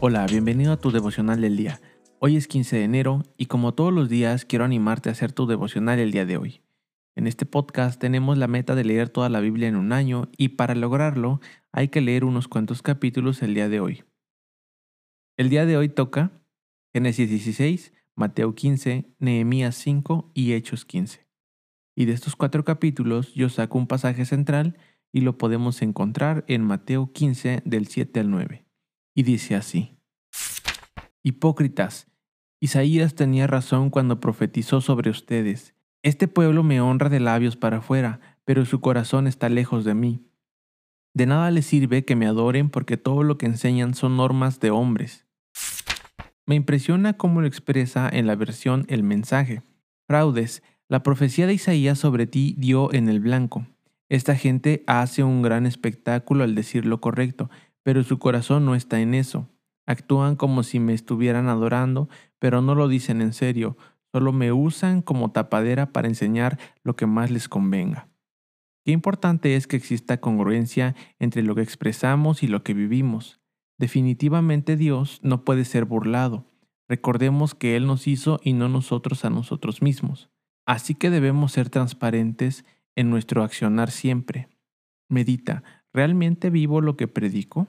Hola, bienvenido a tu devocional del día. Hoy es 15 de enero y como todos los días quiero animarte a hacer tu devocional el día de hoy. En este podcast tenemos la meta de leer toda la Biblia en un año y para lograrlo hay que leer unos cuantos capítulos el día de hoy. El día de hoy toca Génesis 16, Mateo 15, Nehemías 5 y Hechos 15. Y de estos cuatro capítulos yo saco un pasaje central y lo podemos encontrar en Mateo 15 del 7 al 9 y dice así. Hipócritas, Isaías tenía razón cuando profetizó sobre ustedes. Este pueblo me honra de labios para afuera, pero su corazón está lejos de mí. De nada les sirve que me adoren porque todo lo que enseñan son normas de hombres. Me impresiona cómo lo expresa en la versión El mensaje. Fraudes, la profecía de Isaías sobre ti dio en el blanco. Esta gente hace un gran espectáculo al decir lo correcto, pero su corazón no está en eso. Actúan como si me estuvieran adorando, pero no lo dicen en serio, solo me usan como tapadera para enseñar lo que más les convenga. Qué importante es que exista congruencia entre lo que expresamos y lo que vivimos. Definitivamente Dios no puede ser burlado. Recordemos que Él nos hizo y no nosotros a nosotros mismos. Así que debemos ser transparentes en nuestro accionar siempre. Medita, ¿realmente vivo lo que predico?